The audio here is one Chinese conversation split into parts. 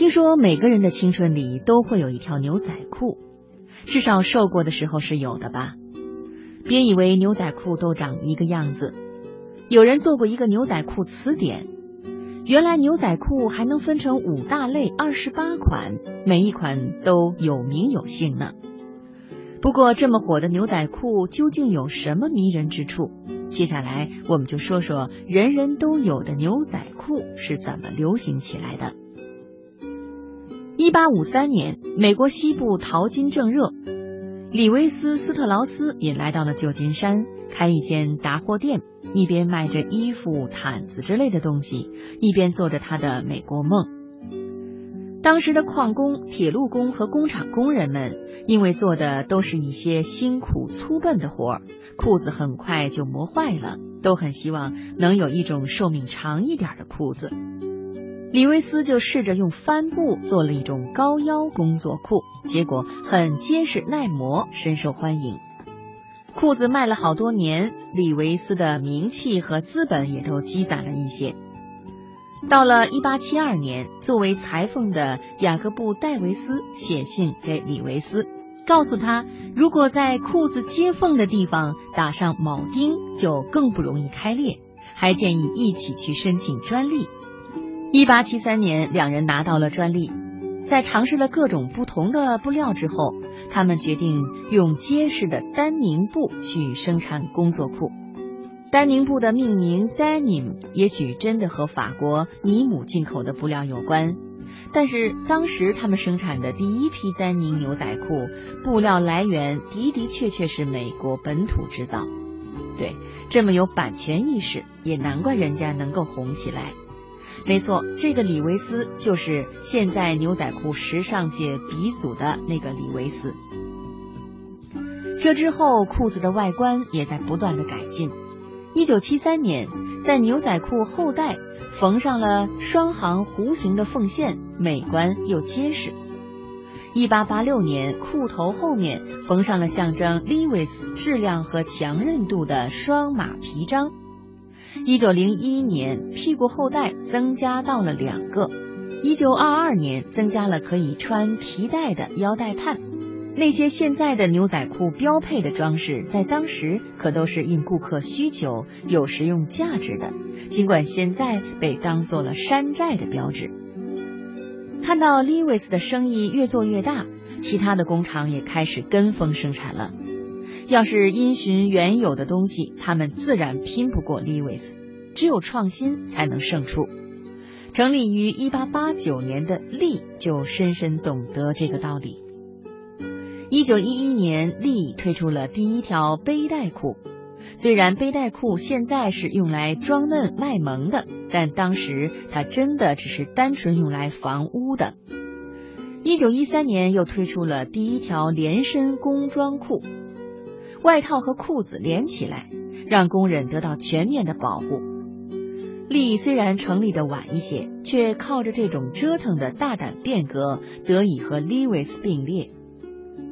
听说每个人的青春里都会有一条牛仔裤，至少瘦过的时候是有的吧？别以为牛仔裤都长一个样子，有人做过一个牛仔裤词典，原来牛仔裤还能分成五大类、二十八款，每一款都有名有姓呢。不过这么火的牛仔裤究竟有什么迷人之处？接下来我们就说说人人都有的牛仔裤是怎么流行起来的。一八五三年，美国西部淘金正热，李维斯·斯特劳斯也来到了旧金山，开一间杂货店，一边卖着衣服、毯子之类的东西，一边做着他的美国梦。当时的矿工、铁路工和工厂工人们，因为做的都是一些辛苦粗笨的活儿，裤子很快就磨坏了，都很希望能有一种寿命长一点的裤子。李维斯就试着用帆布做了一种高腰工作裤，结果很结实耐磨，深受欢迎。裤子卖了好多年，李维斯的名气和资本也都积攒了一些。到了一八七二年，作为裁缝的雅各布·戴维斯写信给李维斯，告诉他，如果在裤子接缝的地方打上铆钉，就更不容易开裂，还建议一起去申请专利。一八七三年，两人拿到了专利。在尝试了各种不同的布料之后，他们决定用结实的丹宁布去生产工作裤。丹宁布的命名 “denim” 也许真的和法国尼姆进口的布料有关，但是当时他们生产的第一批丹宁牛仔裤布料来源的的确确是美国本土制造。对，这么有版权意识，也难怪人家能够红起来。没错，这个李维斯就是现在牛仔裤时尚界鼻祖的那个李维斯。这之后，裤子的外观也在不断的改进。一九七三年，在牛仔裤后带缝上了双行弧形的缝线，美观又结实。一八八六年，裤头后面缝上了象征 Levi's 质量和强韧度的双马皮章。一九零一年，屁股后带增加到了两个。一九二二年，增加了可以穿皮带的腰带帕。那些现在的牛仔裤标配的装饰，在当时可都是应顾客需求、有实用价值的，尽管现在被当做了山寨的标志。看到 Levi's 的生意越做越大，其他的工厂也开始跟风生产了。要是因循原有的东西，他们自然拼不过 Lewis。只有创新才能胜出。成立于一八八九年的利就深深懂得这个道理。一九一一年，利推出了第一条背带裤。虽然背带裤现在是用来装嫩卖萌的，但当时它真的只是单纯用来防污的。一九一三年，又推出了第一条连身工装裤。外套和裤子连起来，让工人得到全面的保护。利虽然成立的晚一些，却靠着这种折腾的大胆变革，得以和 Levi's 并列。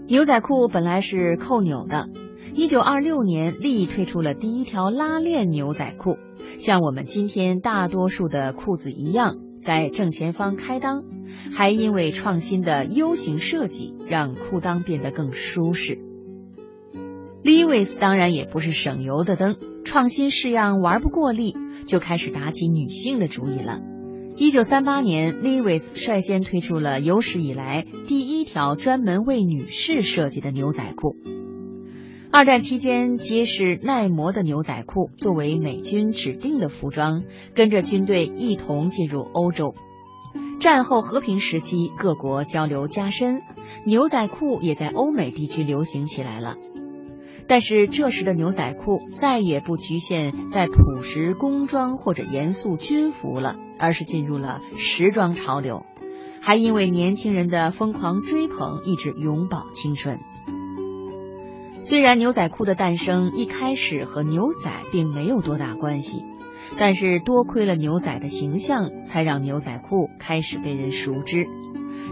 牛仔裤本来是扣纽的，一九二六年，利推出了第一条拉链牛仔裤，像我们今天大多数的裤子一样，在正前方开裆，还因为创新的 U 型设计，让裤裆变得更舒适。Levi's 当然也不是省油的灯，创新式样玩不过力，就开始打起女性的主意了。一九三八年，Levi's 率先推出了有史以来第一条专门为女士设计的牛仔裤。二战期间，结实耐磨的牛仔裤作为美军指定的服装，跟着军队一同进入欧洲。战后和平时期，各国交流加深，牛仔裤也在欧美地区流行起来了。但是这时的牛仔裤再也不局限在朴实工装或者严肃军服了，而是进入了时装潮流，还因为年轻人的疯狂追捧，一直永葆青春。虽然牛仔裤的诞生一开始和牛仔并没有多大关系，但是多亏了牛仔的形象，才让牛仔裤开始被人熟知。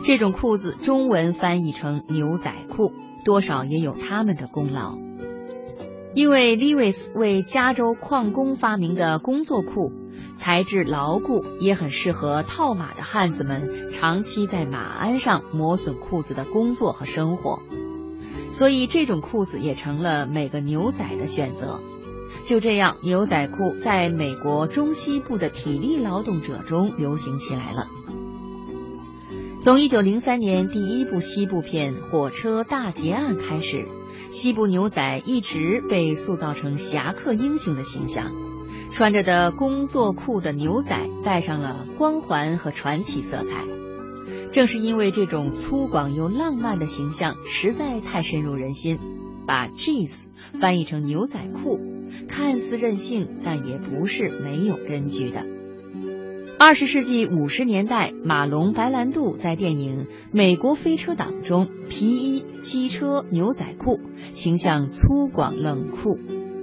这种裤子中文翻译成牛仔裤，多少也有他们的功劳。因为 Levi's 为加州矿工发明的工作裤，材质牢固，也很适合套马的汉子们长期在马鞍上磨损裤子的工作和生活，所以这种裤子也成了每个牛仔的选择。就这样，牛仔裤在美国中西部的体力劳动者中流行起来了。从一九零三年第一部西部片《火车大劫案》开始，西部牛仔一直被塑造成侠客英雄的形象。穿着的工作裤的牛仔带上了光环和传奇色彩。正是因为这种粗犷又浪漫的形象实在太深入人心，把 jeans 翻译成牛仔裤，看似任性，但也不是没有根据的。二十世纪五十年代，马龙·白兰度在电影《美国飞车党》中，皮衣、机车、牛仔裤，形象粗犷冷酷；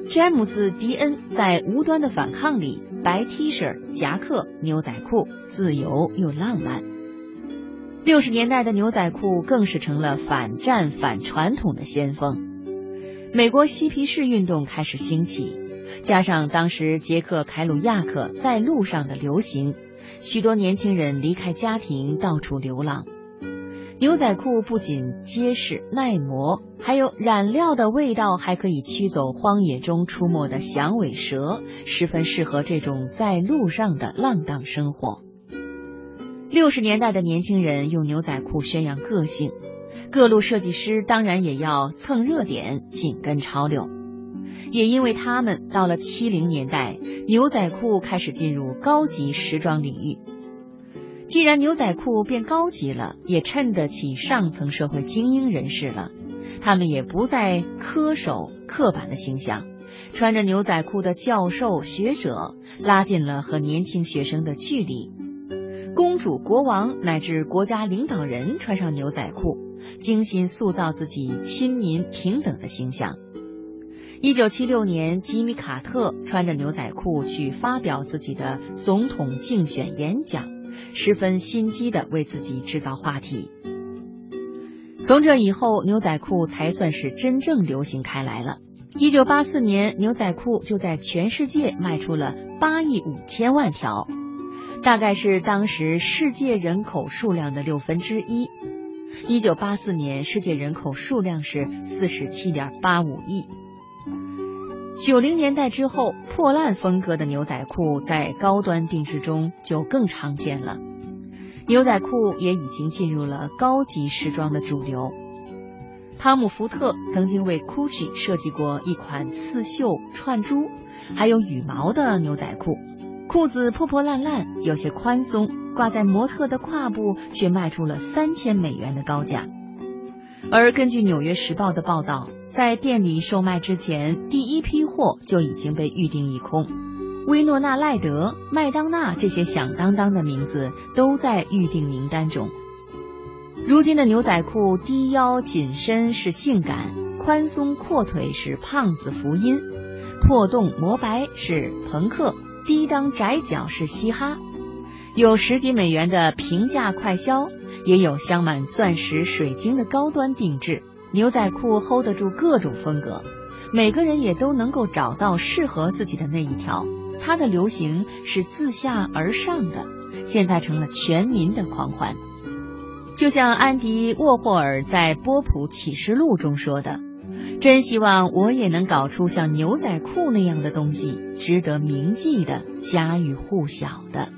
詹姆斯·迪恩在《无端的反抗》里，白 T 恤、夹克、牛仔裤，自由又浪漫。六十年代的牛仔裤更是成了反战、反传统的先锋。美国嬉皮士运动开始兴起。加上当时杰克·凯鲁亚克在路上的流行，许多年轻人离开家庭到处流浪。牛仔裤不仅结实耐磨，还有染料的味道，还可以驱走荒野中出没的响尾蛇，十分适合这种在路上的浪荡生活。六十年代的年轻人用牛仔裤宣扬个性，各路设计师当然也要蹭热点，紧跟潮流。也因为他们到了七零年代，牛仔裤开始进入高级时装领域。既然牛仔裤变高级了，也衬得起上层社会精英人士了。他们也不再恪守刻板的形象，穿着牛仔裤的教授、学者拉近了和年轻学生的距离。公主、国王乃至国家领导人穿上牛仔裤，精心塑造自己亲民平等的形象。一九七六年，吉米·卡特穿着牛仔裤去发表自己的总统竞选演讲，十分心机的为自己制造话题。从这以后，牛仔裤才算是真正流行开来了。一九八四年，牛仔裤就在全世界卖出了八亿五千万条，大概是当时世界人口数量的六分之一。一九八四年，世界人口数量是四十七点八五亿。九零年代之后，破烂风格的牛仔裤在高端定制中就更常见了。牛仔裤也已经进入了高级时装的主流。汤姆·福特曾经为 GUCCI 设计过一款刺绣、串珠，还有羽毛的牛仔裤，裤子破破烂烂，有些宽松，挂在模特的胯部，却卖出了三千美元的高价。而根据《纽约时报》的报道，在店里售卖之前，第一批货就已经被预定一空。威诺纳·赖德、麦当娜这些响当当的名字都在预定名单中。如今的牛仔裤，低腰紧身是性感，宽松阔腿是胖子福音，破洞磨白是朋克，低裆窄脚是嘻哈。有十几美元的平价快销。也有镶满钻石、水晶的高端定制牛仔裤，hold 得住各种风格，每个人也都能够找到适合自己的那一条。它的流行是自下而上的，现在成了全民的狂欢。就像安迪沃霍尔在《波普启示录》中说的：“真希望我也能搞出像牛仔裤那样的东西，值得铭记的、家喻户晓的。”